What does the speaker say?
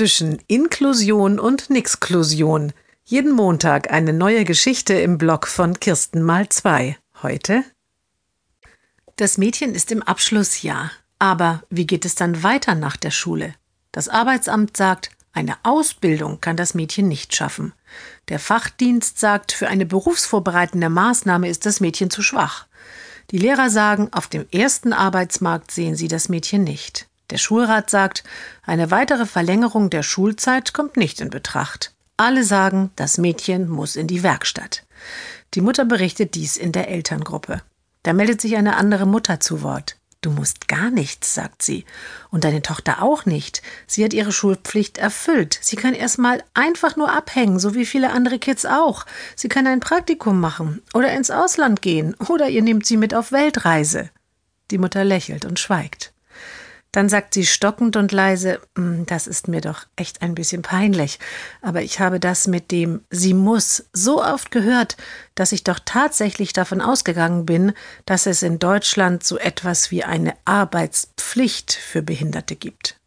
zwischen Inklusion und Nixklusion. Jeden Montag eine neue Geschichte im Blog von Kirsten mal zwei. Heute? Das Mädchen ist im Abschlussjahr. Aber wie geht es dann weiter nach der Schule? Das Arbeitsamt sagt, eine Ausbildung kann das Mädchen nicht schaffen. Der Fachdienst sagt, für eine berufsvorbereitende Maßnahme ist das Mädchen zu schwach. Die Lehrer sagen, auf dem ersten Arbeitsmarkt sehen sie das Mädchen nicht. Der Schulrat sagt, eine weitere Verlängerung der Schulzeit kommt nicht in Betracht. Alle sagen, das Mädchen muss in die Werkstatt. Die Mutter berichtet dies in der Elterngruppe. Da meldet sich eine andere Mutter zu Wort. Du musst gar nichts, sagt sie. Und deine Tochter auch nicht. Sie hat ihre Schulpflicht erfüllt. Sie kann erstmal einfach nur abhängen, so wie viele andere Kids auch. Sie kann ein Praktikum machen oder ins Ausland gehen oder ihr nehmt sie mit auf Weltreise. Die Mutter lächelt und schweigt. Dann sagt sie stockend und leise, hm, das ist mir doch echt ein bisschen peinlich, aber ich habe das mit dem sie muss so oft gehört, dass ich doch tatsächlich davon ausgegangen bin, dass es in Deutschland so etwas wie eine Arbeitspflicht für Behinderte gibt.